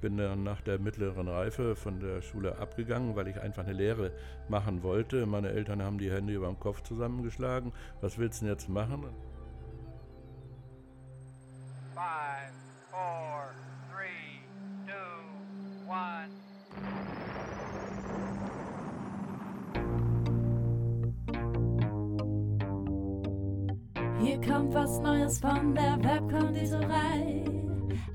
bin dann nach der mittleren Reife von der Schule abgegangen, weil ich einfach eine Lehre machen wollte. Meine Eltern haben die Hände über dem Kopf zusammengeschlagen. Was willst du denn jetzt machen? Five, four, three, two, one. Hier kommt was Neues von der Webkonditorei.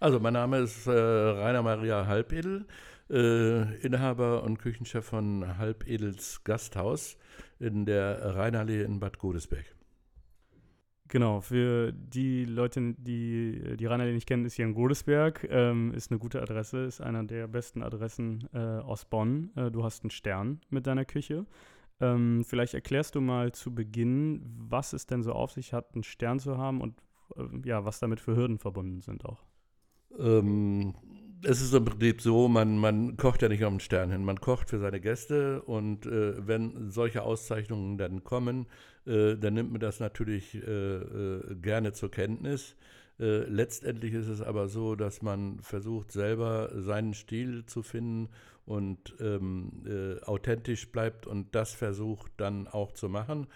Also, mein Name ist äh, Rainer Maria Halbedel, äh, Inhaber und Küchenchef von Halbedels Gasthaus in der Rheinallee in Bad Godesberg. Genau, für die Leute, die die Rheinallee nicht kennen, ist hier in Godesberg, ähm, ist eine gute Adresse, ist einer der besten Adressen äh, aus Bonn. Äh, du hast einen Stern mit deiner Küche. Ähm, vielleicht erklärst du mal zu Beginn, was es denn so auf sich hat, einen Stern zu haben und äh, ja, was damit für Hürden verbunden sind auch. Ähm, es ist im Prinzip so, man, man kocht ja nicht auf den Stern hin, man kocht für seine Gäste und äh, wenn solche Auszeichnungen dann kommen, äh, dann nimmt man das natürlich äh, äh gerne zur Kenntnis. Äh, letztendlich ist es aber so, dass man versucht, selber seinen Stil zu finden und ähm, äh, authentisch bleibt und das versucht dann auch zu machen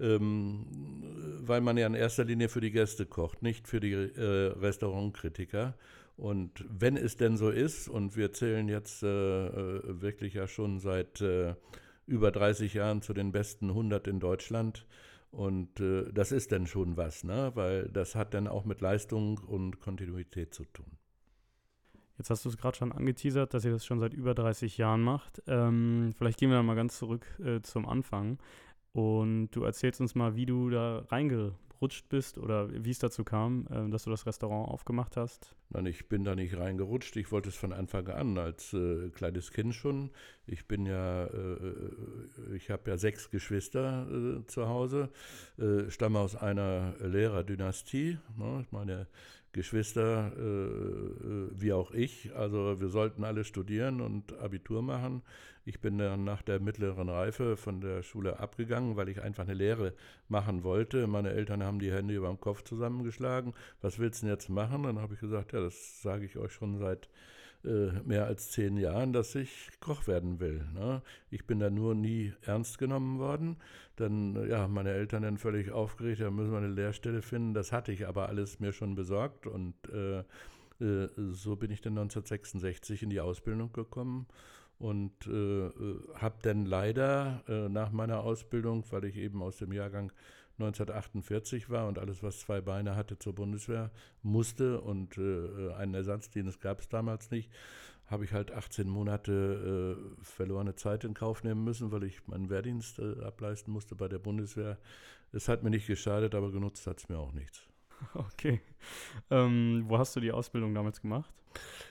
ähm, weil man ja in erster Linie für die Gäste kocht, nicht für die äh, Restaurantkritiker. Und wenn es denn so ist, und wir zählen jetzt äh, äh wirklich ja schon seit äh, über 30 Jahren zu den besten 100 in Deutschland, und äh, das ist dann schon was, ne? weil das hat dann auch mit Leistung und Kontinuität zu tun. Jetzt hast du es gerade schon angeteasert, dass ihr das schon seit über 30 Jahren macht. Ähm, vielleicht gehen wir mal ganz zurück äh, zum Anfang. Und du erzählst uns mal, wie du da reingerutscht bist oder wie es dazu kam, äh, dass du das Restaurant aufgemacht hast. Nein, ich bin da nicht reingerutscht. Ich wollte es von Anfang an als äh, kleines Kind schon. Ich bin ja, äh, äh ich habe ja sechs Geschwister äh, zu Hause, äh, stamme aus einer Lehrerdynastie. Ne? Meine Geschwister, wie auch ich, also wir sollten alle studieren und Abitur machen. Ich bin dann nach der mittleren Reife von der Schule abgegangen, weil ich einfach eine Lehre machen wollte. Meine Eltern haben die Hände über dem Kopf zusammengeschlagen. Was willst du denn jetzt machen? Dann habe ich gesagt, ja, das sage ich euch schon seit äh, mehr als zehn Jahren, dass ich Koch werden will. Ne? Ich bin da nur nie ernst genommen worden. Dann, ja, meine Eltern dann völlig aufgeregt, da müssen wir eine Lehrstelle finden. Das hatte ich aber alles mir schon besorgt und äh, äh, so bin ich dann 1966 in die Ausbildung gekommen und äh, äh habe dann leider äh, nach meiner Ausbildung, weil ich eben aus dem Jahrgang 1948 war und alles, was zwei Beine hatte, zur Bundeswehr musste und äh, äh einen Ersatzdienst gab es damals nicht, habe ich halt 18 Monate äh, verlorene Zeit in Kauf nehmen müssen, weil ich meinen Wehrdienst ableisten musste bei der Bundeswehr. Es hat mir nicht geschadet, aber genutzt hat es mir auch nichts. Okay. Ähm, wo hast du die Ausbildung damals gemacht?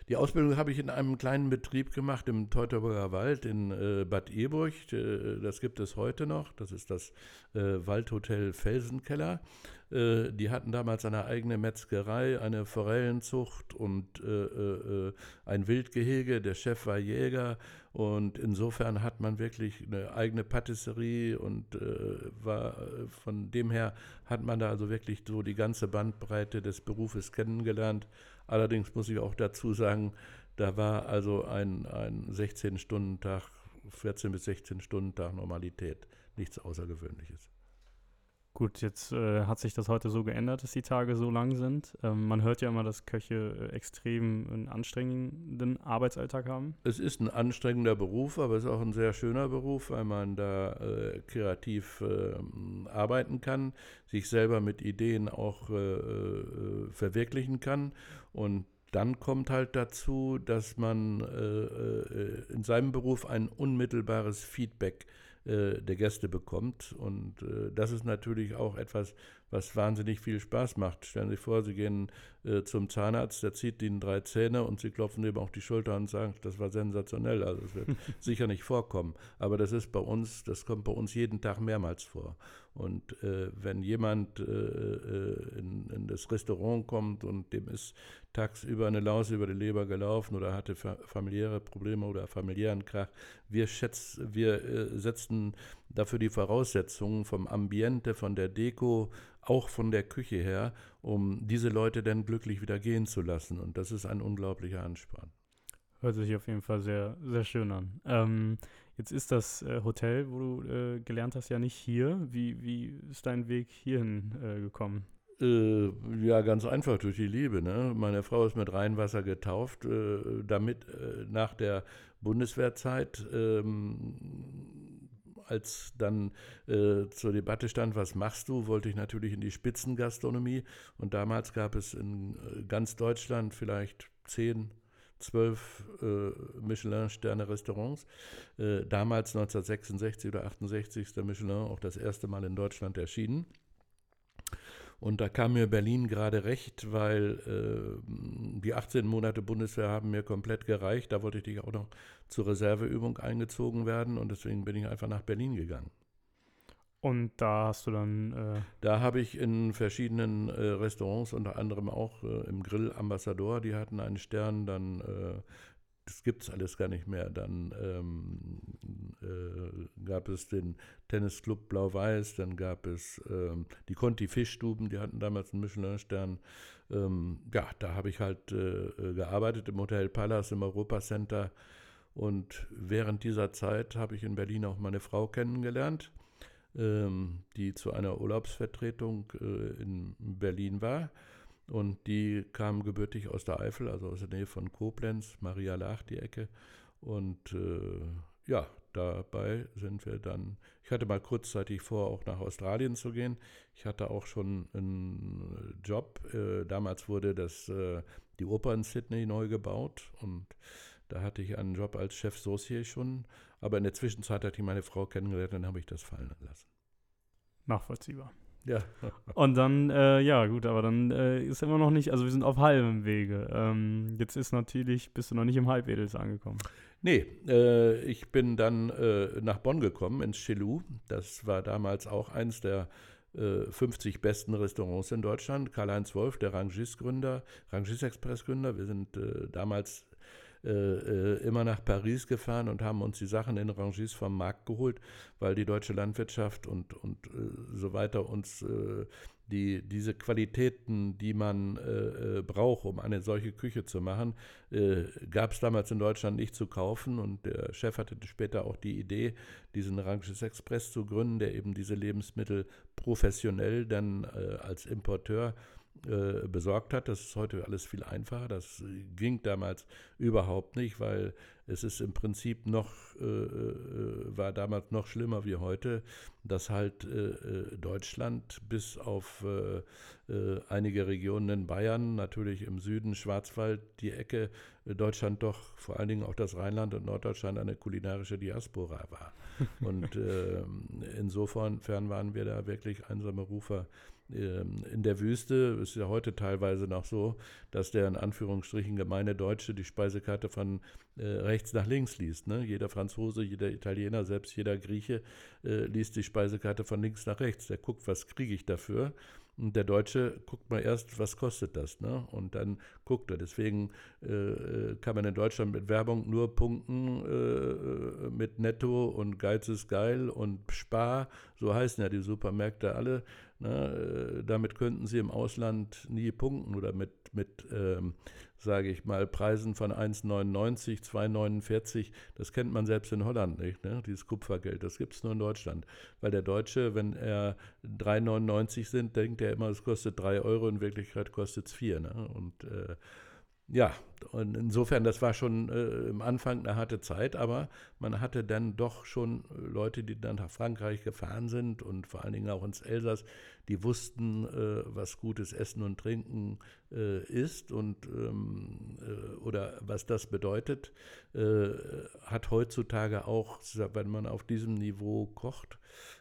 Die Ausbildung habe ich in einem kleinen Betrieb gemacht im Teutoburger Wald in äh, Bad Eburg. Äh, das gibt es heute noch. Das ist das äh, Waldhotel Felsenkeller. Äh, die hatten damals eine eigene Metzgerei, eine Forellenzucht und äh, äh, ein Wildgehege. Der Chef war Jäger und insofern hat man wirklich eine eigene Patisserie und war von dem her hat man da also wirklich so die ganze Bandbreite des Berufes kennengelernt. Allerdings muss ich auch dazu sagen, da war also ein, ein 16-Stunden-Tag, 14 bis 16 Stunden Tag Normalität, nichts Außergewöhnliches. Gut, jetzt äh, hat sich das heute so geändert, dass die Tage so lang sind. Ähm, man hört ja immer, dass Köche äh, extrem einen anstrengenden Arbeitsalltag haben. Es ist ein anstrengender Beruf, aber es ist auch ein sehr schöner Beruf, weil man da äh, kreativ ähm, arbeiten kann, sich selber mit Ideen auch äh, äh, verwirklichen kann und dann kommt halt dazu, dass man äh, in seinem Beruf ein unmittelbares Feedback äh, der Gäste bekommt. Und äh, das ist natürlich auch etwas, was wahnsinnig viel Spaß macht. Stellen Sie sich vor, Sie gehen äh, zum Zahnarzt, der zieht Ihnen drei Zähne und Sie klopfen ihm auf die Schulter und sagen, das war sensationell. Also es wird sicher nicht vorkommen. Aber das ist bei uns, das kommt bei uns jeden Tag mehrmals vor. Und äh, wenn jemand äh, äh in, in, das Restaurant kommt und dem ist tagsüber eine Laus über die Leber gelaufen oder hatte fa familiäre Probleme oder familiären Krach, wir, schätzen, wir äh, setzen dafür die Voraussetzungen vom Ambiente, von der Deko, auch von der Küche her, um diese Leute dann glücklich wieder gehen zu lassen. Und das ist ein unglaublicher Ansporn. Hört sich auf jeden Fall sehr, sehr schön an. Ähm, jetzt ist das äh, Hotel, wo du äh, gelernt hast, ja nicht hier. Wie, wie ist dein Weg hierhin äh, gekommen? Äh, ja, ganz einfach durch die Liebe. Ne? Meine Frau ist mit Rheinwasser getauft, äh, damit äh, nach der Bundeswehrzeit ähm, als dann äh, zur Debatte stand, was machst du, wollte ich natürlich in die Spitzengastronomie. Und damals gab es in ganz Deutschland vielleicht zehn, zwölf äh, Michelin-Sterne-Restaurants. Äh, damals 1966 oder 68 ist der Michelin auch das erste Mal in Deutschland erschienen. Und da kam mir Berlin gerade recht, weil äh, die 18 Monate Bundeswehr haben mir komplett gereicht. Da wollte ich auch noch zur Reserveübung eingezogen werden und deswegen bin ich einfach nach Berlin gegangen. Und da hast du dann. Äh da habe ich in verschiedenen äh, Restaurants, unter anderem auch äh, im Grill Ambassador, die hatten einen Stern, dann äh, das gibt es alles gar nicht mehr. Dann ähm, äh, gab es den Tennisclub Blau-Weiß, dann gab es ähm, die Conti Fischstuben, die hatten damals einen Michelin-Stern. Ähm, ja, da habe ich halt äh, gearbeitet im Hotel Palace im Europacenter. Und während dieser Zeit habe ich in Berlin auch meine Frau kennengelernt, die zu einer Urlaubsvertretung äh, in Berlin war. Und die kam gebürtig aus der Eifel, also aus der Nähe von Koblenz, Maria Lach, die Ecke. Und äh, ja, dabei sind wir dann. Ich hatte mal kurzzeitig vor, auch nach Australien zu gehen. Ich hatte auch schon einen Job. Äh, damals wurde das, äh, die Oper in Sydney neu gebaut und da hatte ich einen Job als Chef Saucier schon. Aber in der Zwischenzeit hatte ich meine Frau kennengelernt und dann habe ich das fallen lassen. Nachvollziehbar. Ja. Und dann, äh, ja, gut, aber dann äh, ist immer noch nicht, also wir sind auf halbem Wege. Ähm, jetzt ist natürlich, bist du noch nicht im Halbedels angekommen. Nee, äh, ich bin dann äh, nach Bonn gekommen, ins Chelou. Das war damals auch eins der 50 äh, besten Restaurants in Deutschland. Karl-Heinz Wolf, der Rangis-Gründer, Rangis-Express-Gründer. Wir sind äh, damals äh, äh, immer nach Paris gefahren und haben uns die Sachen in Rangis vom Markt geholt, weil die deutsche Landwirtschaft und, und äh, so weiter uns äh, die, diese Qualitäten, die man äh, braucht, um eine solche Küche zu machen, gab es damals in Deutschland nicht zu kaufen. Und der Chef hatte später auch die Idee, diesen Rangis Express zu gründen, der eben diese Lebensmittel professionell dann als Importeur äh, besorgt hat. Das ist heute alles viel einfacher. Das ging damals überhaupt nicht, weil es ist im Prinzip noch, äh, äh war damals noch schlimmer wie heute, dass halt äh, äh Deutschland bis auf äh, einige Regionen in Bayern, natürlich im Süden, Schwarzwald, die Ecke, Deutschland doch, vor allen Dingen auch das Rheinland und Norddeutschland, eine kulinarische Diaspora war. Und ähm, insofern waren wir da wirklich einsame Rufer in der Wüste ist ja heute teilweise noch so, dass der in Anführungsstrichen gemeine Deutsche die Speisekarte von äh, rechts nach links liest. Ne? Jeder Franzose, jeder Italiener, selbst jeder Grieche äh, liest die Speisekarte von links nach rechts. Der guckt, was kriege ich dafür. Und der Deutsche guckt mal erst, was kostet das, ne? Und dann guckt er. Deswegen äh, äh kann man in Deutschland mit Werbung nur punkten äh, mit Netto und Geiz ist geil und Spar. So heißen ja die Supermärkte alle. Ne? Äh, damit könnten sie im Ausland nie punkten oder mit, mit ähm, sage ich mal, Preisen von 1,99, 2,49. Das kennt man selbst in Holland nicht, ne? dieses Kupfergeld. Das gibt es nur in Deutschland. Weil der Deutsche, wenn er 3,99 sind, denkt er immer, es kostet 3 Euro, in Wirklichkeit kostet es 4. Ne? Und äh, ja, und insofern, das war schon äh, im Anfang eine harte Zeit, aber man hatte dann doch schon Leute, die dann nach Frankreich gefahren sind und vor allen Dingen auch ins Elsass, die wussten, äh, was gutes Essen und Trinken äh, ist und ähm, äh, oder was das bedeutet, äh, hat heutzutage auch, wenn man auf diesem Niveau kocht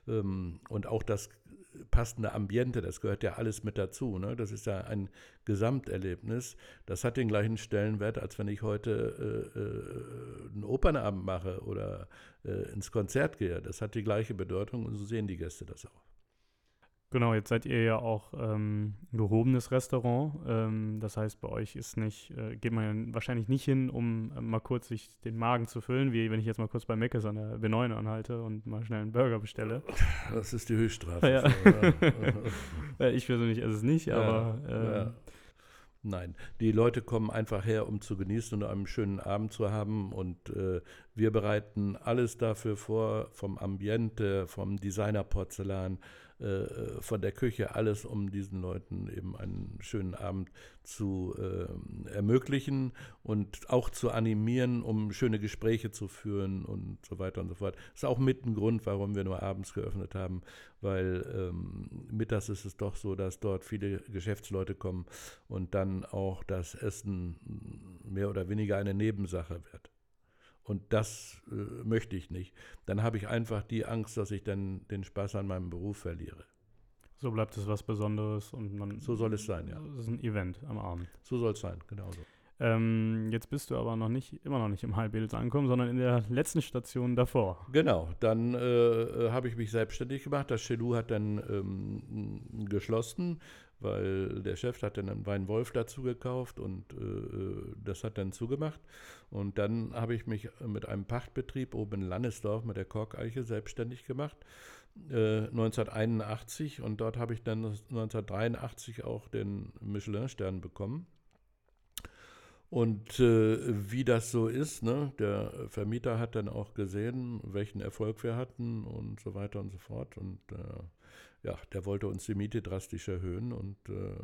ähm, und auch das passende Ambiente, das gehört ja alles mit dazu. Ne? Das ist ja ein Gesamterlebnis. Das hat den gleichen Stellenwert, als wenn ich heute äh, äh, einen Opernabend mache oder äh, ins Konzert gehe. Das hat die gleiche Bedeutung und so sehen die Gäste das auch. Genau, jetzt seid ihr ja auch ähm, ein gehobenes Restaurant. Ähm, das heißt, bei euch ist nicht, äh, geht man ja wahrscheinlich nicht hin, um äh, mal kurz sich den Magen zu füllen, wie wenn ich jetzt mal kurz bei Meckes an der B9 anhalte und mal schnell einen Burger bestelle. Das ist die Höchststrafe. Ja. ja. ich persönlich esse es nicht, aber. Ja, Nein, die Leute kommen einfach her, um zu genießen und einen schönen Abend zu haben. Und äh, wir bereiten alles dafür vor, vom Ambiente, vom Designerporzellan, äh, von der Küche, alles, um diesen Leuten eben einen schönen Abend zu äh, ermöglichen und auch zu animieren, um schöne Gespräche zu führen und so weiter und so fort. Das ist auch mit ein Grund, warum wir nur abends geöffnet haben, weil ähm, mittags ist es doch so, dass dort viele Geschäftsleute kommen und dann auch das Essen mehr oder weniger eine Nebensache wird. Und das äh, möchte ich nicht. Dann habe ich einfach die Angst, dass ich dann den Spaß an meinem Beruf verliere. So bleibt es was Besonderes und man. So soll es sein, ja. Es ist ein Event am Abend. So soll es sein, genau so. Ähm, jetzt bist du aber noch nicht, immer noch nicht im Halbedels angekommen, sondern in der letzten Station davor. Genau, dann äh, äh habe ich mich selbstständig gemacht. Das Chelou hat dann ähm, geschlossen weil der Chef hat dann einen Weinwolf dazu gekauft und äh, das hat dann zugemacht. Und dann habe ich mich mit einem Pachtbetrieb oben in Lannesdorf mit der Korkeiche selbstständig gemacht. Äh, 1981 und dort habe ich dann 1983 auch den Michelin-Stern bekommen. Und äh, wie das so ist, ne, der Vermieter hat dann auch gesehen, welchen Erfolg wir hatten und so weiter und so fort. Und äh, ja, der wollte uns die Miete drastisch erhöhen und äh,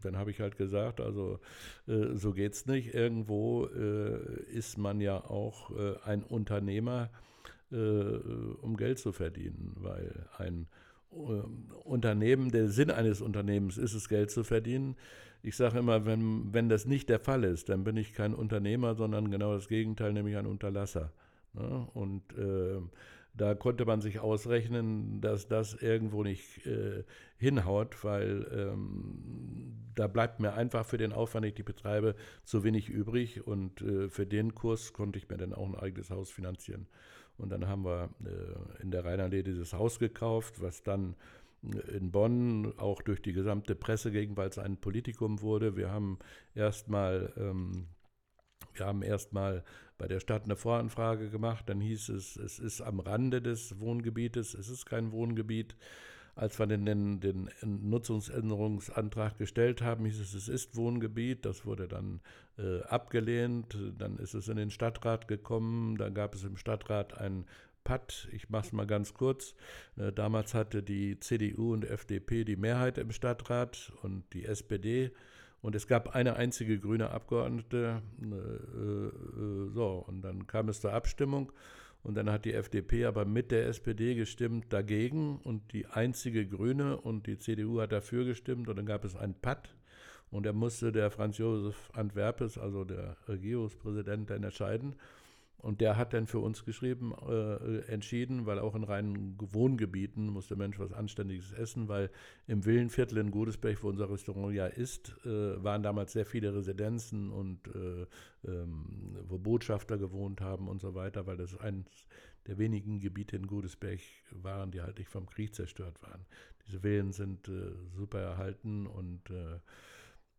dann habe ich halt gesagt, also äh, so geht's nicht. Irgendwo äh, ist man ja auch äh, ein Unternehmer, äh, um Geld zu verdienen, weil ein äh, Unternehmen, der Sinn eines Unternehmens ist es, Geld zu verdienen. Ich sage immer, wenn, wenn das nicht der Fall ist, dann bin ich kein Unternehmer, sondern genau das Gegenteil, nämlich ein Unterlasser. Ne? Und da konnte man sich ausrechnen, dass das irgendwo nicht äh, hinhaut, weil ähm, da bleibt mir einfach für den Aufwand, den ich die betreibe, zu wenig übrig. Und äh, für den Kurs konnte ich mir dann auch ein eigenes Haus finanzieren. Und dann haben wir äh, in der Rheinallee dieses Haus gekauft, was dann äh, in Bonn auch durch die gesamte Presse ging, weil es ein Politikum wurde. Wir haben erstmal ähm, wir haben erstmal bei der Stadt eine Voranfrage gemacht, dann hieß es, es ist am Rande des Wohngebietes, es ist kein Wohngebiet. Als wir den, den, Nutzungsänderungsantrag gestellt haben, hieß es, es ist Wohngebiet. Das wurde dann äh, abgelehnt. Dann ist es in den Stadtrat gekommen. Dann gab es im Stadtrat ein Patt. Ich mache es mal ganz kurz. Äh, damals hatte die CDU und FDP die Mehrheit im Stadtrat und die SPD und es gab eine einzige grüne Abgeordnete. Äh, äh, so, und dann kam es zur Abstimmung. Und dann hat die FDP aber mit der SPD gestimmt dagegen und die einzige Grüne und die CDU hat dafür gestimmt und dann gab es ein Patt und da musste der Franz Josef Antwerpes, also der Regierungspräsident, dann entscheiden. Und der hat dann für uns geschrieben, äh, entschieden, weil auch in reinen Wohngebieten muss der Mensch was Anständiges essen, weil im Villenviertel in Godesberg, wo unser Restaurant ja ist, äh, waren damals sehr viele Residenzen und äh, ähm, wo Botschafter gewohnt haben und so weiter, weil das eines der wenigen Gebiete in Godesberg waren, die halt nicht vom Krieg zerstört waren. Diese Villen sind äh, super erhalten und äh,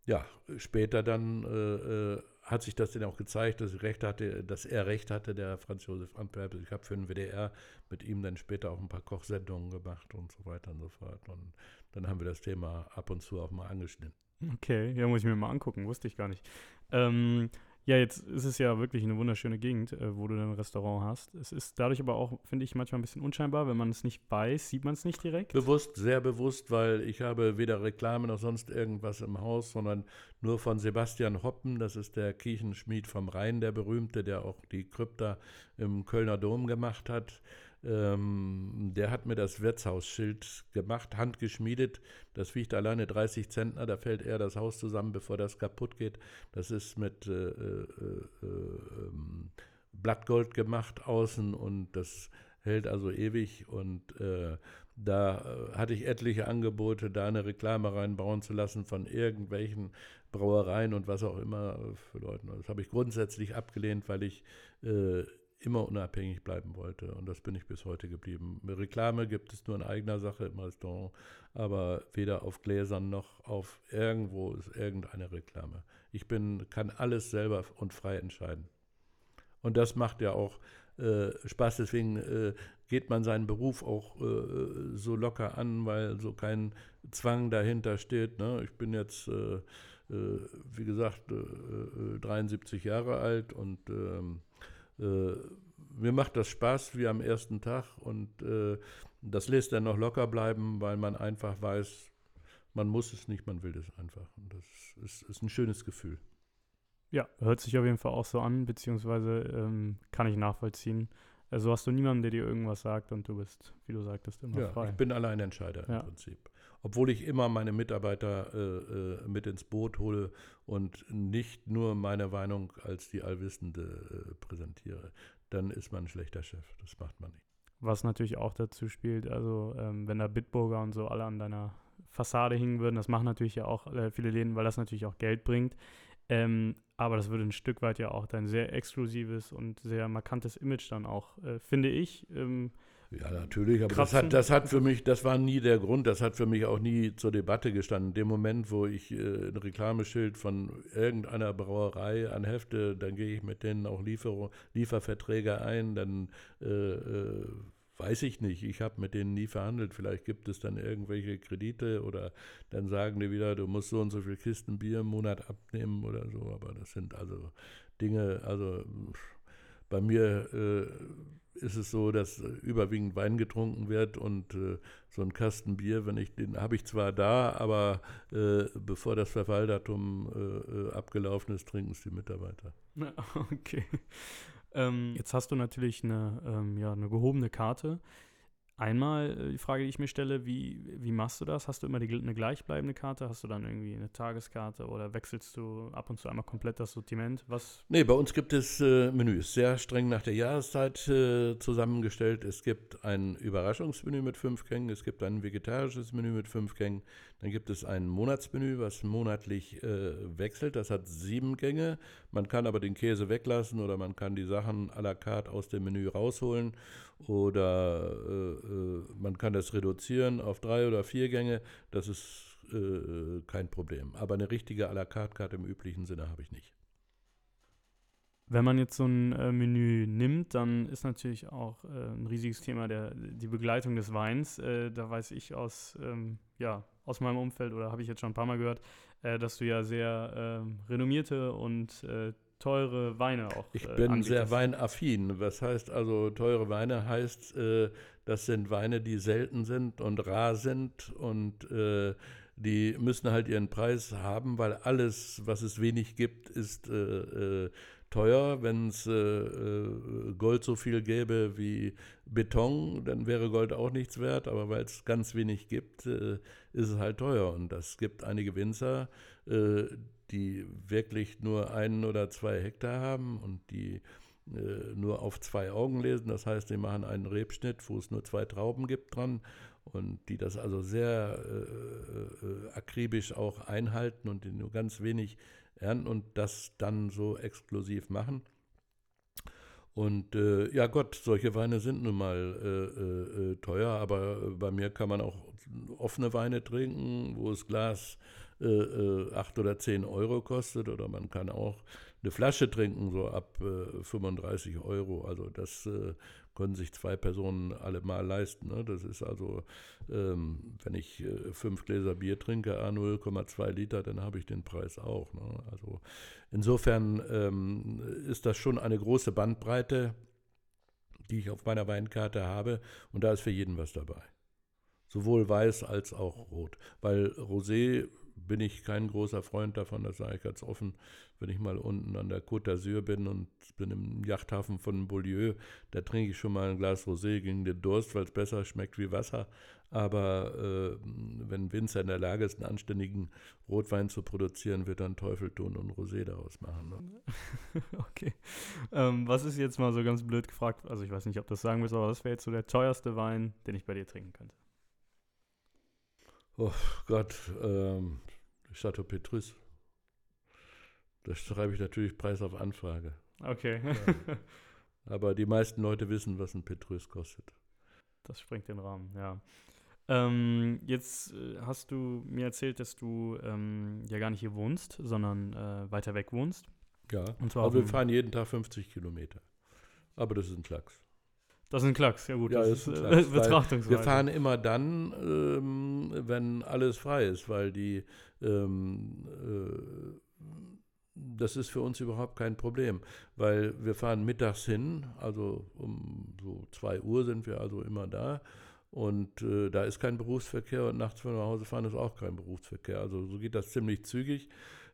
ja, später dann äh, äh, hat sich das dann auch gezeigt, dass, recht hatte, dass er recht hatte, der Franz Josef Antwerpen. Ich habe für den WDR mit ihm dann später auch ein paar Kochsendungen gemacht und so weiter und so fort. Und dann haben wir das Thema ab und zu auch mal angeschnitten. Okay, ja, muss ich mir mal angucken, wusste ich gar nicht. Ähm, ja, jetzt ist es ja wirklich eine wunderschöne Gegend, äh, wo du ein Restaurant hast. Es ist dadurch aber auch, finde ich, manchmal ein bisschen unscheinbar. Wenn man es nicht weiß, sieht man es nicht direkt. Bewusst, sehr bewusst, weil ich habe weder Reklame noch sonst irgendwas im Haus, sondern nur von Sebastian Hoppen. Das ist der Kirchenschmied vom Rhein, der berühmte, der auch die Krypta im Kölner Dom gemacht hat. Ähm, der hat mir das Wirtshausschild gemacht, handgeschmiedet. Das wiegt alleine 30 Zentner. Da fällt eher das Haus zusammen, bevor das kaputt geht. Das ist mit äh, äh, äh, ähm, Blattgold gemacht außen und das hält also ewig. Und äh, Da äh, hatte ich etliche Angebote, da eine Reklame reinbauen zu lassen von irgendwelchen Brauereien und was auch immer für Leute. Das habe ich grundsätzlich abgelehnt, weil ich äh, immer unabhängig bleiben wollte. Und das bin ich bis heute geblieben. Reklame gibt es nur in eigener Sache im Restaurant, aber weder auf Gläsern noch auf irgendwo ist irgendeine Reklame. Ich bin, kann alles selber und frei entscheiden. Und das macht ja auch äh, Spaß. Deswegen äh, geht man seinen Beruf auch äh, so locker an, weil so kein Zwang dahinter steht. Ne? Ich bin jetzt, äh, äh, wie gesagt, 73 äh, Jahre alt und ähm, mir macht das Spaß wie am ersten Tag und das lässt dann noch locker bleiben, weil man einfach weiß, man muss es nicht, man will es einfach. Und das ist, ist ein schönes Gefühl. Ja, hört sich auf jeden Fall auch so an, beziehungsweise ähm, kann ich nachvollziehen. Also hast du niemanden, der dir irgendwas sagt und du bist, wie du sagtest, immer ja, frei. Ich bin Alleinentscheider ja. im Prinzip. Obwohl ich immer meine Mitarbeiter äh, äh, mit ins Boot hole und nicht nur meine Meinung als die Allwissende äh, präsentiere. Dann ist man ein schlechter Chef. Das macht man nicht. Was natürlich auch dazu spielt, also ähm, wenn da Bitburger und so alle an deiner Fassade hingen würden, das machen natürlich ja auch äh, viele Läden, weil das natürlich auch Geld bringt. Ähm, aber das würde ein Stück weit ja auch dein sehr exklusives und sehr markantes Image dann auch, äh, finde ich. Ähm, ja, natürlich, aber das hat, das hat für mich, das war nie der Grund, das hat für mich auch nie zur Debatte gestanden. In dem Moment, wo ich äh, ein Reklameschild von irgendeiner Brauerei anhefte, dann gehe ich mit denen auch Liefer Lieferverträge ein, dann äh, äh Weiß ich nicht. Ich habe mit denen nie verhandelt. Vielleicht gibt es dann irgendwelche Kredite oder dann sagen die wieder, du musst so und so viel Kisten Bier im Monat abnehmen oder so. Aber das sind also Dinge, also bei mir äh, ist es so, dass überwiegend Wein getrunken wird und äh, so ein Kasten Bier, wenn ich den habe ich zwar da, aber äh, bevor das Verfalldatum äh, äh, abgelaufen ist, trinken es die Mitarbeiter. Okay. Ähm, jetzt hast du natürlich eine, ähm, ja, eine gehobene Karte. Einmal äh, die Frage, die ich mir stelle, wie, wie machst du das? Hast du immer die, eine gleichbleibende Karte? Hast du dann irgendwie eine Tageskarte oder wechselst du ab und zu einmal komplett das Sortiment? Was? Nee, bei uns gibt es äh, Menüs, sehr streng nach der Jahreszeit äh, zusammengestellt. Es gibt ein Überraschungsmenü mit fünf Gängen, es gibt ein vegetarisches Menü mit fünf Gängen, dann gibt es ein Monatsmenü, was monatlich äh, wechselt. Das hat sieben Gänge. Man kann aber den Käse weglassen oder man kann die Sachen à la carte aus dem Menü rausholen oder äh, äh, man kann das reduzieren auf drei oder vier Gänge. Das ist äh, kein Problem. Aber eine richtige à la carte Karte im üblichen Sinne habe ich nicht. Wenn man jetzt so ein äh, Menü nimmt, dann ist natürlich auch äh, ein riesiges Thema der, die Begleitung des Weins. Äh, da weiß ich aus, ähm, ja, aus meinem Umfeld oder habe ich jetzt schon ein paar Mal gehört, dass du ja sehr ähm, renommierte und teure Weine auch. Ich äh, bin anbietest. sehr weinaffin. Was heißt also teure Weine? Heißt, das sind Weine, die selten sind und rar sind und die müssen halt ihren Preis haben, weil alles, was es wenig gibt, ist äh, äh, teuer. Wenn es äh, äh, Gold so viel gäbe wie Beton, dann wäre Gold auch nichts wert. Aber weil es ganz wenig gibt, äh, ist es halt teuer. Und es gibt einige Winzer, äh, die wirklich nur einen oder zwei Hektar haben und die äh, nur auf zwei Augen lesen. Das heißt, sie machen einen Rebschnitt, wo es nur zwei Trauben gibt dran und die das also sehr äh, akribisch auch einhalten und die nur ganz wenig ernten und das dann so exklusiv machen. Und äh, ja Gott, solche Weine sind nun mal äh, äh, äh teuer, aber bei mir kann man auch offene Weine trinken, wo das Glas äh, äh, acht oder zehn Euro kostet. Oder man kann auch eine Flasche trinken, so ab 35 Euro. Also das können sich zwei Personen alle mal leisten. Ne? Das ist also, ähm, wenn ich äh, fünf Gläser Bier trinke, a 0,2 Liter, dann habe ich den Preis auch. Ne? Also insofern ähm, ist das schon eine große Bandbreite, die ich auf meiner Weinkarte habe und da ist für jeden was dabei. Sowohl weiß als auch rot. Weil Rosé bin ich kein großer Freund davon, das sage ich ganz offen. Wenn ich mal unten an der Côte d'Azur bin und bin im Yachthafen von Beaulieu, da trinke ich schon mal ein Glas Rosé gegen den Durst, weil es besser schmeckt wie Wasser. Aber äh, wenn Winzer in der Lage ist, einen anständigen Rotwein zu produzieren, wird dann Teufel tun und Rosé daraus machen. Ne? okay. Ähm, was ist jetzt mal so ganz blöd gefragt? Also ich weiß nicht, ob du das sagen willst, aber was wäre jetzt so der teuerste Wein, den ich bei dir trinken könnte? Oh Gott, ähm, Chateau Petrus. Das schreibe ich natürlich Preis auf Anfrage. Okay. Ja. Aber die meisten Leute wissen, was ein Petrus kostet. Das sprengt den Rahmen, ja. Ähm, jetzt äh, hast du mir erzählt, dass du ähm, ja gar nicht hier wohnst, sondern äh, weiter weg wohnst. Ja, Und zwar aber wir fahren jeden Tag 50 Kilometer. Aber das ist ein Klacks. Das ist ein Klacks, ja gut. Ja, das ist ein Klacks, äh, Betrachtungsweise. Wir fahren immer dann, ähm, wenn alles frei ist, weil die, ähm, äh, das ist für uns überhaupt kein Problem, weil wir fahren mittags hin, also um so 2 Uhr sind wir also immer da. Und äh, da ist kein Berufsverkehr und nachts, wenn wir nach Hause fahren, ist auch kein Berufsverkehr. Also so geht das ziemlich zügig.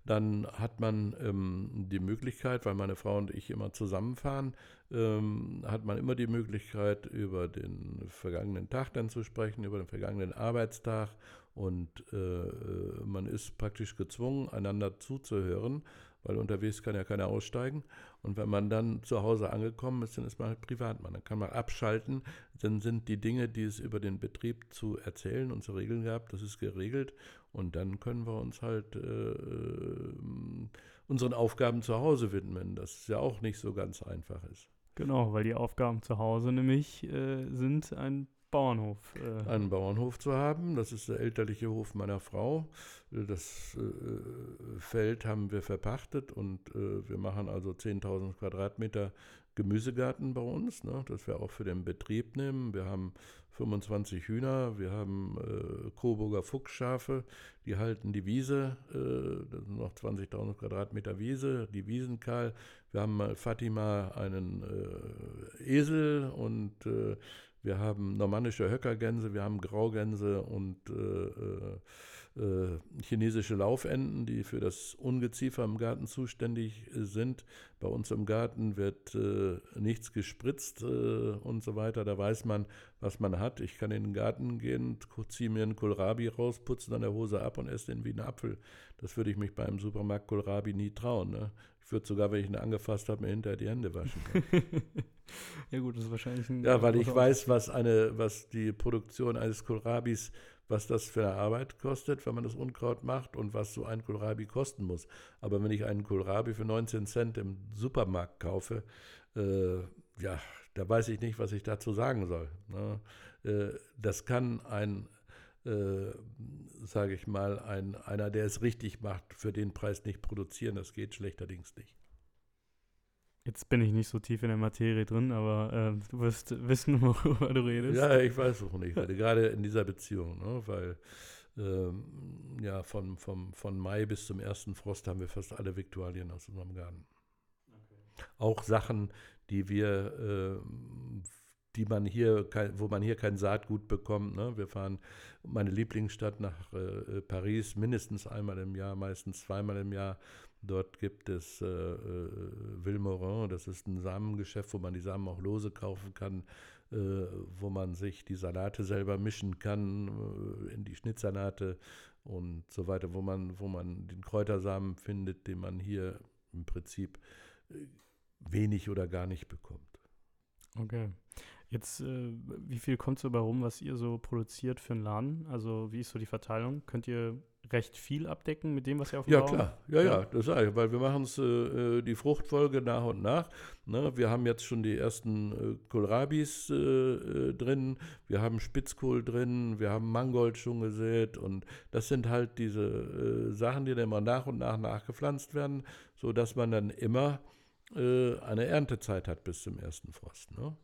Dann hat man ähm, die Möglichkeit, weil meine Frau und ich immer zusammenfahren, ähm, hat man immer die Möglichkeit, über den vergangenen Tag dann zu sprechen, über den vergangenen Arbeitstag. Und äh, man ist praktisch gezwungen, einander zuzuhören, weil unterwegs kann ja keiner aussteigen. Und wenn man dann zu Hause angekommen ist, dann ist man halt Privatmann. Dann kann man abschalten. Dann sind die Dinge, die es über den Betrieb zu erzählen und zu regeln gab, das ist geregelt. Und dann können wir uns halt äh, unseren Aufgaben zu Hause widmen, das ja auch nicht so ganz einfach ist. Genau, weil die Aufgaben zu Hause nämlich äh, sind ein Bauernhof. Äh, einen Bauernhof zu haben. Das ist der elterliche Hof meiner Frau. Das äh, Feld haben wir verpachtet und äh, wir machen also 10.000 Quadratmeter Gemüsegarten bei uns, ne, das wir auch für den Betrieb nehmen. Wir haben 25 Hühner, wir haben äh, Coburger Fuchsschafe, die halten die Wiese, äh, das sind noch 20.000 Quadratmeter Wiese, die Wiesenkahl. Wir haben mal Fatima einen äh, Esel und äh, wir haben normannische Höckergänse, wir haben Graugänse und äh, äh, chinesische Laufenten, die für das Ungeziefer im Garten zuständig sind. Bei uns im Garten wird äh, nichts gespritzt äh, und so weiter. Da weiß man, was man hat. Ich kann in den Garten gehen, ziehe mir einen Kohlrabi raus, putze dann der Hose ab und esse den wie einen Apfel. Das würde ich mich beim Supermarkt Kohlrabi nie trauen. Ne? Ich würde sogar, wenn ich ihn angefasst habe, mir hinterher die Hände waschen. ja gut, das ist wahrscheinlich ein Ja, weil ich weiß, was eine, was die Produktion eines Kohlrabis, was das für eine Arbeit kostet, wenn man das Unkraut macht und was so ein Kohlrabi kosten muss. Aber wenn ich einen Kohlrabi für 19 Cent im Supermarkt kaufe, äh, ja, da weiß ich nicht, was ich dazu sagen soll. Ne? Äh, das kann ein, äh, sage ich mal, ein, einer, der es richtig macht, für den Preis nicht produzieren. Das geht schlechterdings nicht. Jetzt bin ich nicht so tief in der Materie drin, aber äh, du wirst wissen, worüber du redest. Ja, ich weiß auch nicht. Gerade in dieser Beziehung, ne? weil ähm, ja, von, vom, von Mai bis zum ersten Frost haben wir fast alle Viktualien aus unserem Garten. Auch Sachen, die wir, äh, die man hier, kein, wo man hier kein Saatgut bekommt. Ne? Wir fahren meine Lieblingsstadt nach äh, Paris mindestens einmal im Jahr, meistens zweimal im Jahr. Dort gibt es äh, äh, Vilmorin, das ist ein Samengeschäft, wo man die Samen auch lose kaufen kann, äh, wo man sich die Salate selber mischen kann, äh, in die Schnittsalate und so weiter, wo man, wo man den Kräutersamen findet, den man hier im Prinzip äh, wenig oder gar nicht bekommt. Okay. Jetzt, äh, wie viel kommt so bei rum, was ihr so produziert für einen Laden? Also, wie ist so die Verteilung? Könnt ihr recht viel abdecken mit dem, was ihr auf dem Ja, Bauern- klar. Ja, Ja. ja, das sage ich, weil wir machen es äh, äh, die Fruchtfolge nach und nach. Ne? Wir haben jetzt schon die ersten äh, Kohlrabis äh, äh, drin, wir haben Spitzkohl drin, wir haben Mangold schon gesät und das sind halt diese äh, Sachen, die dann immer nach und nach nachgepflanzt werden, sodass man dann immer eine Erntezeit hat bis zum ersten Frost. Ne?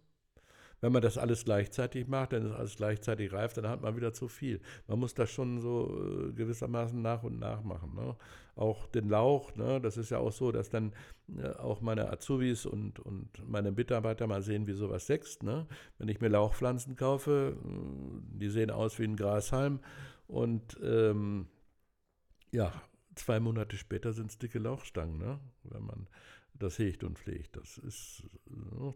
Wenn man das alles gleichzeitig macht, dann ist alles gleichzeitig reif, dann hat man wieder zu viel. Man muss das schon so äh, gewissermaßen nach und nach machen. Ne? Auch den Lauch, ne? das ist ja auch so, dass dann äh, auch meine Azubis und, und meine Mitarbeiter mal sehen, wie sowas wächst. Ne? Wenn ich mir Lauchpflanzen kaufe, mh, die sehen aus wie ein Grashalm und ähm, ja, zwei Monate später sind es dicke Lauchstangen, ne? wenn man das hegt und pflegt. Das ist,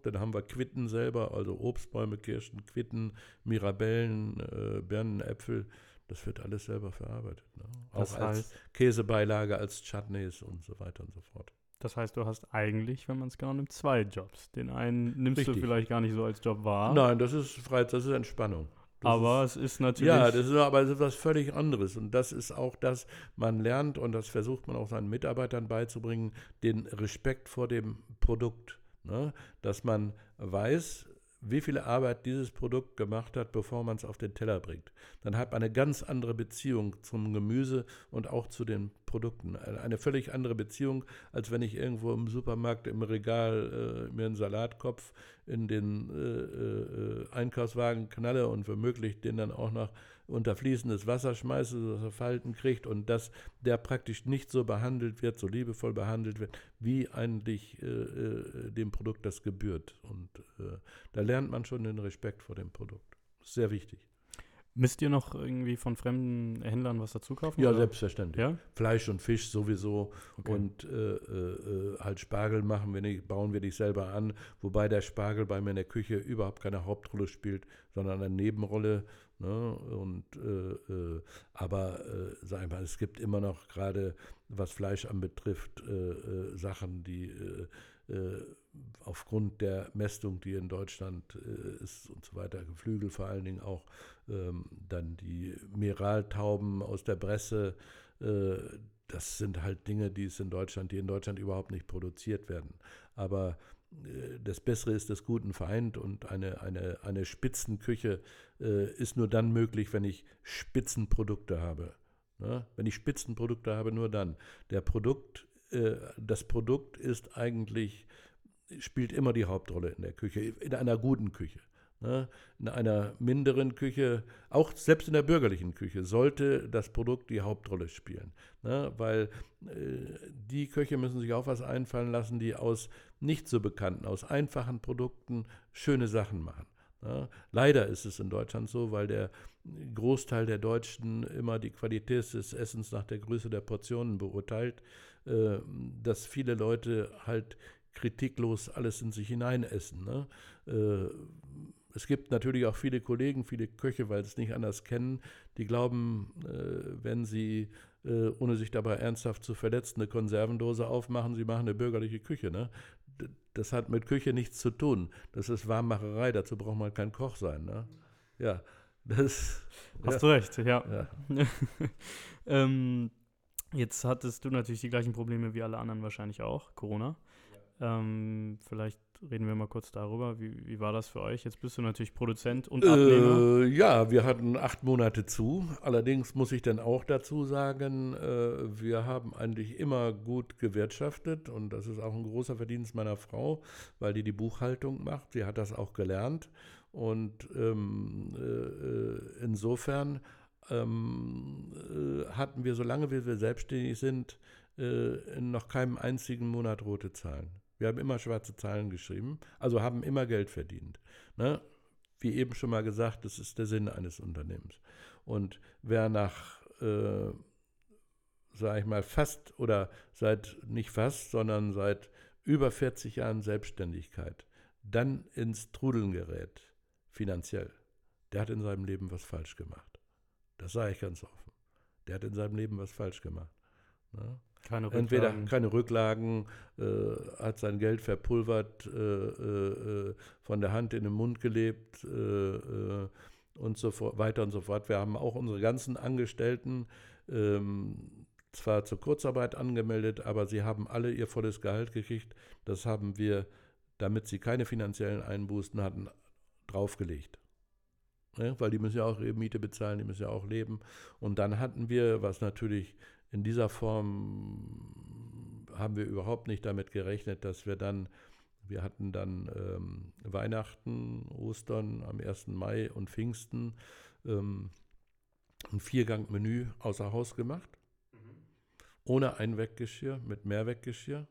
dann haben wir Quitten selber, also Obstbäume, Kirschen, Quitten, Mirabellen, äh, Birnen, Äpfel. Das wird alles selber verarbeitet. Ne? Auch als heißt, Käsebeilage, als Chutneys und so weiter und so fort. das heißt, du hast eigentlich, wenn man es genau nimmt, zwei Jobs. Den einen nimmst Richtig. du vielleicht gar nicht so als Job wahr. Nein, das ist Freizeit, das ist Entspannung. Aber ist, es ist natürlich. Ja, das ist aber etwas völlig anderes. Und das ist auch das, man lernt, und das versucht man auch seinen Mitarbeitern beizubringen, den Respekt vor dem Produkt. Ne? Dass man weiß, wie viel Arbeit dieses Produkt gemacht hat, bevor man es auf den Teller bringt. Dann hat man eine ganz andere Beziehung zum Gemüse und auch zu den Produkten. Eine völlig andere Beziehung, als wenn ich irgendwo im Supermarkt im Regal äh, mir einen Salatkopf in den äh, äh, Einkaufswagen knalle und womöglich den dann auch noch unter fließendes Wasser schmeiße, dass er Falten kriegt und dass der praktisch nicht so behandelt wird, so liebevoll behandelt wird, wie eigentlich äh, äh, dem Produkt das gebührt. Und äh, da lernt man schon den Respekt vor dem Produkt. Sehr wichtig. Müsst ihr noch irgendwie von fremden Händlern was dazu kaufen? Ja, oder? selbstverständlich. Ja? Fleisch und Fisch sowieso. Okay. Und äh, äh, halt Spargel machen wir nicht, bauen wir nicht selber an. Wobei der Spargel bei mir in der Küche überhaupt keine Hauptrolle spielt, sondern eine Nebenrolle. Ne? Und, äh, äh, aber äh, sag ich mal, es gibt immer noch gerade, was Fleisch anbetrifft, äh, Sachen, die aufgrund der Mästung, die in Deutschland ist und so weiter, Geflügel vor allen Dingen auch, ähm, dann die Miraltauben aus der Bresse, das sind halt Dinge, die es in Deutschland, die in Deutschland überhaupt nicht produziert werden. Aber äh, das Bessere ist des guten Feind und eine, eine, eine Spitzenküche äh, ist nur dann möglich, wenn ich Spitzenprodukte habe. Ne? Wenn ich Spitzenprodukte habe, nur dann. Der Produkt, äh, das Produkt ist eigentlich, spielt immer die Hauptrolle in der Küche, in einer guten Küche. Ne? In einer minderen Küche, auch selbst in der bürgerlichen Küche, sollte das Produkt die Hauptrolle spielen. Ne? Weil äh, die Köche müssen sich auch was einfallen lassen, die aus nicht so bekannten, aus einfachen Produkten schöne Sachen machen. Ne? Leider ist es in Deutschland so, weil der Großteil der Deutschen immer die Qualität des Essens nach der Größe der Portionen beurteilt, äh, dass viele Leute halt kritiklos alles in sich hineinessen. Ne? Äh, es gibt natürlich auch viele Kollegen, viele Köche, weil sie es nicht anders kennen, die glauben, äh, wenn sie, äh, ohne sich dabei ernsthaft zu verletzen, eine Konservendose aufmachen, sie machen eine bürgerliche Küche. Ne? Das hat mit Küche nichts zu tun. Das ist Warmmacherei, dazu braucht man kein Koch sein. Ne? Ja, das. Hast ja. du recht, ja. ja. ähm, jetzt hattest du natürlich die gleichen Probleme wie alle anderen wahrscheinlich auch, Corona. Ja. Ähm, vielleicht reden wir mal kurz darüber. Wie, wie war das für euch? Jetzt bist du natürlich Produzent und Abnehmer. Äh, ja, wir hatten acht Monate zu. Allerdings muss ich dann auch dazu sagen, äh, wir haben eigentlich immer gut gewirtschaftet und das ist auch ein großer Verdienst meiner Frau, weil die die Buchhaltung macht. Sie hat das auch gelernt und ähm, äh, insofern ähm, äh, hatten wir, solange wir selbstständig sind, äh, in noch keinem einzigen Monat rote Zahlen. Wir haben immer schwarze Zahlen geschrieben, also haben immer Geld verdient. Ne? Wie eben schon mal gesagt, das ist der Sinn eines Unternehmens. Und wer nach, äh, sage ich mal, fast oder seit, nicht fast, sondern seit über 40 Jahren Selbstständigkeit dann ins Trudeln gerät, finanziell, der hat in seinem Leben was falsch gemacht. Das sage ich ganz offen. Der hat in seinem Leben was falsch gemacht. Ne? Keine Rücklagen. Entweder keine Rücklagen, äh, hat sein Geld verpulvert, äh, äh, von der Hand in den Mund gelebt äh, äh, und so weiter und so fort. Wir haben auch unsere ganzen Angestellten ähm, zwar zur Kurzarbeit angemeldet, aber sie haben alle ihr volles Gehalt gekriegt. Das haben wir, damit sie keine finanziellen Einbußen hatten, draufgelegt. Ja, weil die müssen ja auch ihre Miete bezahlen, die müssen ja auch leben. Und dann hatten wir, was natürlich in dieser Form haben wir überhaupt nicht damit gerechnet, dass wir dann, wir hatten dann ähm, Weihnachten, Ostern am 1. Mai und Pfingsten ähm, ein Viergang-Menü außer Haus gemacht, mhm. ohne Einweggeschirr, mit Mehrweggeschirr,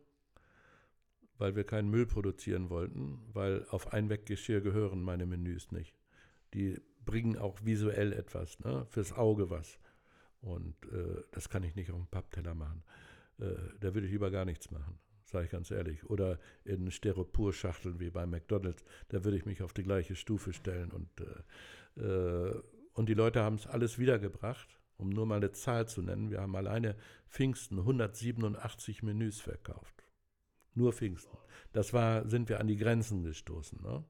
weil wir keinen Müll produzieren wollten, weil auf Einweggeschirr gehören meine Menüs nicht. Die bringen auch visuell etwas, ne? fürs Auge was. Und äh, das kann ich nicht auf dem Pappteller machen. Äh, da würde ich lieber gar nichts machen, sage ich ganz ehrlich. Oder in Styropor-Schachteln wie bei McDonalds, da würde ich mich auf die gleiche Stufe stellen. Und, äh, äh und die Leute haben es alles wiedergebracht, um nur mal eine Zahl zu nennen. Wir haben alleine Pfingsten 187 Menüs verkauft. Nur Pfingsten. Das war, sind wir an die Grenzen gestoßen. Ne?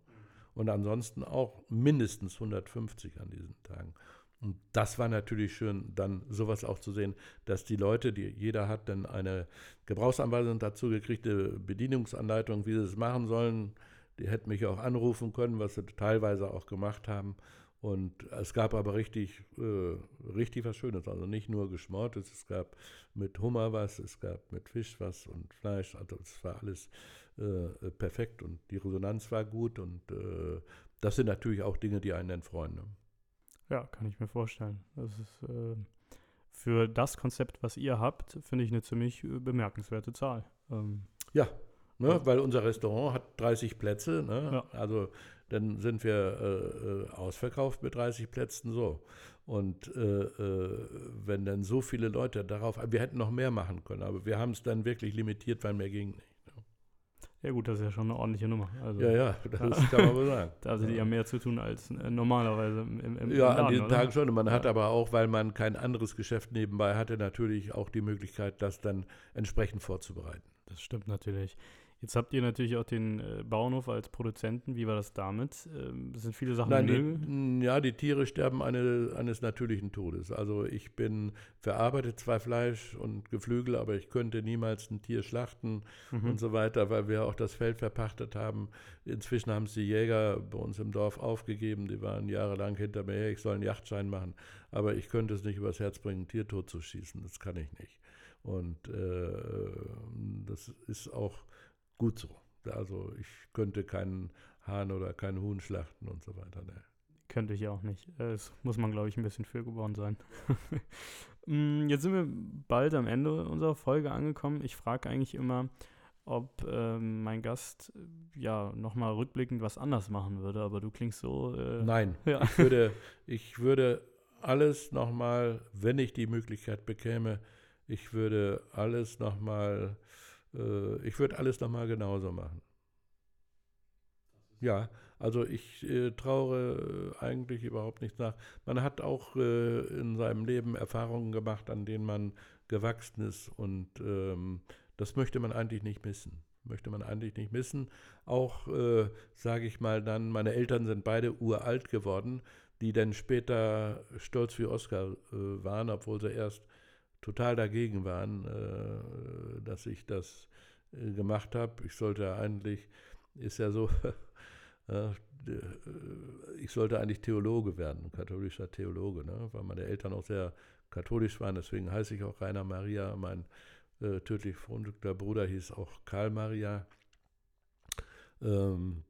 Und ansonsten auch mindestens 150 an diesen Tagen. Und das war natürlich schön, dann sowas auch zu sehen, dass die Leute, die jeder hat dann eine Gebrauchsanweisung dazu gekriegt, eine Bedienungsanleitung, wie sie es machen sollen. Die hätten mich auch anrufen können, was sie teilweise auch gemacht haben. Und es gab aber richtig, äh, richtig was Schönes. Also nicht nur Geschmortes, es gab mit Hummer was, es gab mit Fisch was und Fleisch. Also es war alles äh, perfekt und die Resonanz war gut. Und äh, das sind natürlich auch Dinge, die einen dann freuen. Ne? Ja, kann ich mir vorstellen. Das ist äh, für das Konzept, was ihr habt, finde ich eine ziemlich äh, bemerkenswerte Zahl. Ähm, ja, ne, weil unser Restaurant hat 30 Plätze. Ne? Ja. Also dann sind wir äh, äh ausverkauft mit 30 Plätzen so. Und äh, äh, wenn dann so viele Leute darauf, wir hätten noch mehr machen können, aber wir haben es dann wirklich limitiert, weil mehr ging nicht. Ja gut, das ist ja schon eine ordentliche Nummer. Also, ja, ja, das kann man wohl sagen. da hattet ihr ja mehr zu tun als äh, normalerweise im, im, im Ja, Laden, an diesen oder? Tagen schon. Man hat aber auch, weil man kein anderes Geschäft nebenbei hatte, natürlich auch die Möglichkeit, das dann entsprechend vorzubereiten. Das stimmt natürlich. Jetzt habt ihr natürlich auch den äh, Bauernhof als Produzenten. Wie war das damit? Ähm, sind viele Sachen Nein, die, Ja, die Tiere sterben eine, eines natürlichen Todes. Also ich bin verarbeitet zwar Fleisch und Geflügel, aber ich könnte niemals ein Tier schlachten mhm. und so weiter, weil wir auch das Feld verpachtet haben. Inzwischen haben es die Jäger bei uns im Dorf aufgegeben. Die waren jahrelang hinter mir her, ich soll einen Yachtschein machen. Aber ich könnte es nicht übers Herz bringen, ein Tier tot zu schießen. Das kann ich nicht. Und äh, das ist auch gut so. Also ich könnte keinen Hahn oder keinen Huhn schlachten und so weiter. Ne. Könnte ich auch nicht. Das muss man, glaube ich, ein bisschen für geboren sein. Mm, jetzt sind wir bald am Ende unserer Folge angekommen. Ich frage eigentlich immer, ob äh, mein Gast ja nochmal rückblickend was anders machen würde, aber du klingst so. Äh, Nein, ja. ich, würde, ich würde alles nochmal, wenn ich die Möglichkeit bekäme, ich würde alles nochmal äh, ich würde alles nochmal genauso machen. Ja, also ich äh, traure äh, eigentlich überhaupt nichts nach. Man hat auch äh, in seinem Leben Erfahrungen gemacht, an denen man gewachsen ist und ähm, das möchte man eigentlich nicht missen. Möchte man eigentlich nicht missen. Auch, äh, sage ich mal dann, meine Eltern sind beide uralt geworden, die dann später stolz wie Oscar äh, waren, obwohl sie erst total dagegen waren, äh, dass ich das äh, gemacht habe. Ich sollte eigentlich, ist ja so, äh, ich sollte eigentlich Theologe werden, katholischer Theologe, ne? weil meine Eltern auch sehr katholisch waren. Deswegen heiße ich auch Rainer Maria. Mein äh, tödlich verunglückter Bruder hieß auch Karl Maria. Ähm,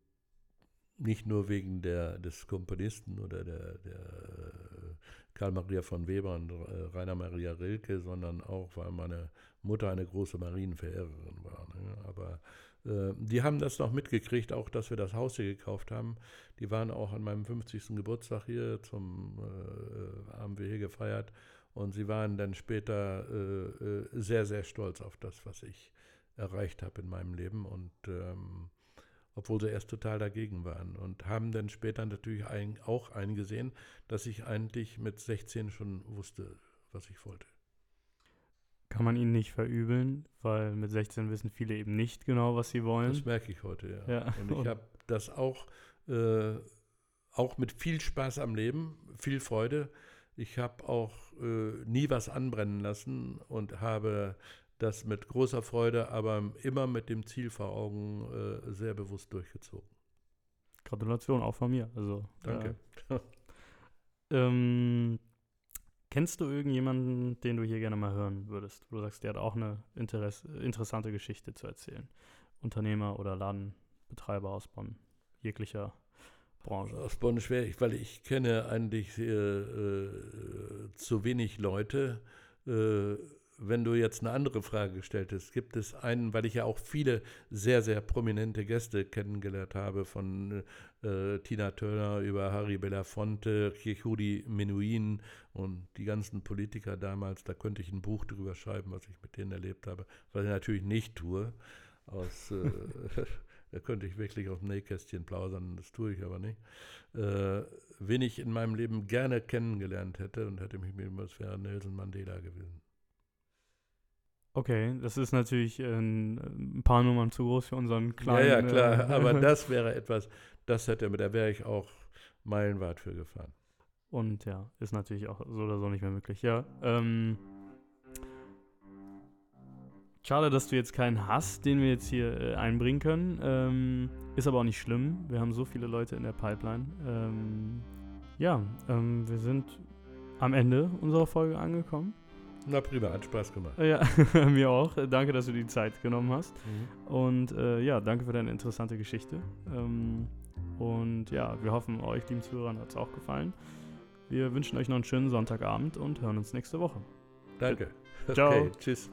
nicht nur wegen der, des Komponisten oder der, der Karl Maria von Weber und äh, Rainer Maria Rilke, sondern auch, weil meine Mutter eine große Marienverehrerin war. Ne? Aber äh, die haben das noch mitgekriegt, auch dass wir das Haus hier gekauft haben. Die waren auch an meinem 50. Geburtstag hier, zum äh, haben wir hier gefeiert. Und sie waren dann später äh, äh, sehr, sehr stolz auf das, was ich erreicht habe in meinem Leben. Und ähm, obwohl sie erst total dagegen waren und haben dann später natürlich ein, auch eingesehen, dass ich eigentlich mit 16 schon wusste, was ich wollte. Kann man ihnen nicht verübeln, weil mit 16 wissen viele eben nicht genau, was sie wollen. Das merke ich heute, ja. ja. Und ich habe das auch, äh, auch mit viel Spaß am Leben, viel Freude. Ich habe auch äh, nie was anbrennen lassen und habe das mit großer Freude, aber immer mit dem Ziel vor Augen äh, sehr bewusst durchgezogen. Gratulation auch von mir. Also, Danke. Äh, ähm, kennst du irgendjemanden, den du hier gerne mal hören würdest? Wo du sagst, der hat auch eine Interess interessante Geschichte zu erzählen. Unternehmer oder Ladenbetreiber aus Bonn, jeglicher Branche. Aus Bonn schwer, weil ich kenne eigentlich äh, äh, zu wenig Leute. Äh, wenn du jetzt eine andere Frage gestellt hast, gibt es einen, weil ich ja auch viele sehr, sehr prominente Gäste kennengelernt habe, von äh, Tina Turner über Harry Belafonte, Kirchudi Menuhin und die ganzen Politiker damals, da könnte ich ein Buch drüber schreiben, was ich mit denen erlebt habe, was ich natürlich nicht tue. Aus, äh, da könnte ich wirklich auf dem Nähkästchen plaudern, das tue ich aber nicht. Äh, wen ich in meinem Leben gerne kennengelernt hätte und hätte mich mit ihm, das wäre Nelson Mandela gewesen. Okay, das ist natürlich ein, ein, paar Nummern zu groß für unseren kleinen. Ja, ja, klar, äh, aber das wäre etwas, das hätte, da wäre ich auch meilenweit für gefahren. Und ja, ist natürlich auch so oder so nicht mehr möglich. Ja, ähm, Schade, dass du jetzt keinen hast, den wir jetzt hier äh, einbringen können. Ähm, ist aber auch nicht schlimm. Wir haben so viele Leute in der Pipeline. Ähm, ja, ähm, wir sind am Ende unserer Folge angekommen. Na prima, hat Spaß gemacht. Ja, mir auch. Danke, dass du die Zeit genommen hast. Mhm. Und äh, ja, danke für deine interessante Geschichte. Ähm, und ja, wir hoffen, euch, lieben Zuhörern, hat es auch gefallen. Wir wünschen euch noch einen schönen Sonntagabend und hören uns nächste Woche. Danke. Ciao. Okay, tschüss.